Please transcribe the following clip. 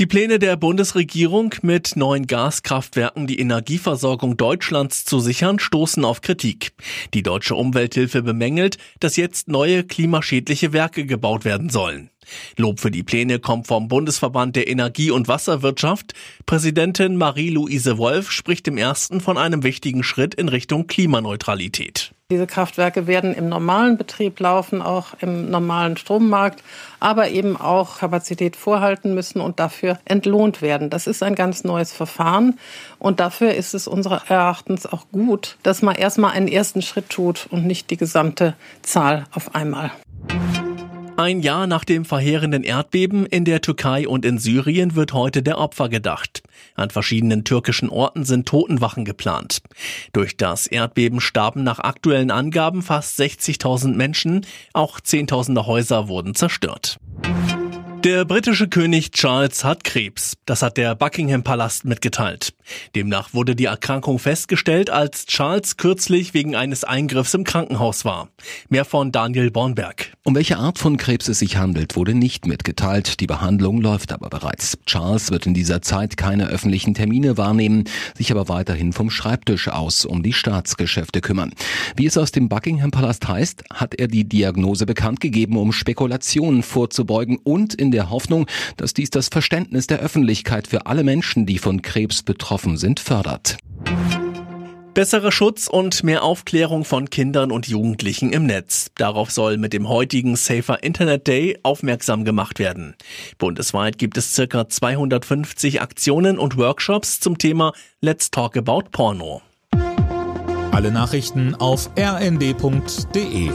Die Pläne der Bundesregierung, mit neuen Gaskraftwerken die Energieversorgung Deutschlands zu sichern, stoßen auf Kritik. Die deutsche Umwelthilfe bemängelt, dass jetzt neue klimaschädliche Werke gebaut werden sollen. Lob für die Pläne kommt vom Bundesverband der Energie- und Wasserwirtschaft. Präsidentin Marie-Louise Wolf spricht im ersten von einem wichtigen Schritt in Richtung Klimaneutralität. Diese Kraftwerke werden im normalen Betrieb laufen, auch im normalen Strommarkt, aber eben auch Kapazität vorhalten müssen und dafür entlohnt werden. Das ist ein ganz neues Verfahren und dafür ist es unseres Erachtens auch gut, dass man erstmal einen ersten Schritt tut und nicht die gesamte Zahl auf einmal. Ein Jahr nach dem verheerenden Erdbeben in der Türkei und in Syrien wird heute der Opfer gedacht. An verschiedenen türkischen Orten sind Totenwachen geplant. Durch das Erdbeben starben nach aktuellen Angaben fast 60.000 Menschen, auch Zehntausende Häuser wurden zerstört. Der britische König Charles hat Krebs. Das hat der Buckingham Palast mitgeteilt. Demnach wurde die Erkrankung festgestellt, als Charles kürzlich wegen eines Eingriffs im Krankenhaus war. Mehr von Daniel Bornberg. Um welche Art von Krebs es sich handelt, wurde nicht mitgeteilt. Die Behandlung läuft aber bereits. Charles wird in dieser Zeit keine öffentlichen Termine wahrnehmen, sich aber weiterhin vom Schreibtisch aus um die Staatsgeschäfte kümmern. Wie es aus dem Buckingham Palast heißt, hat er die Diagnose bekannt gegeben, um Spekulationen vorzubeugen und in der Hoffnung, dass dies das Verständnis der Öffentlichkeit für alle Menschen, die von Krebs betroffen sind, fördert. Besserer Schutz und mehr Aufklärung von Kindern und Jugendlichen im Netz. Darauf soll mit dem heutigen Safer Internet Day aufmerksam gemacht werden. Bundesweit gibt es circa 250 Aktionen und Workshops zum Thema Let's Talk About Porno. Alle Nachrichten auf rnd.de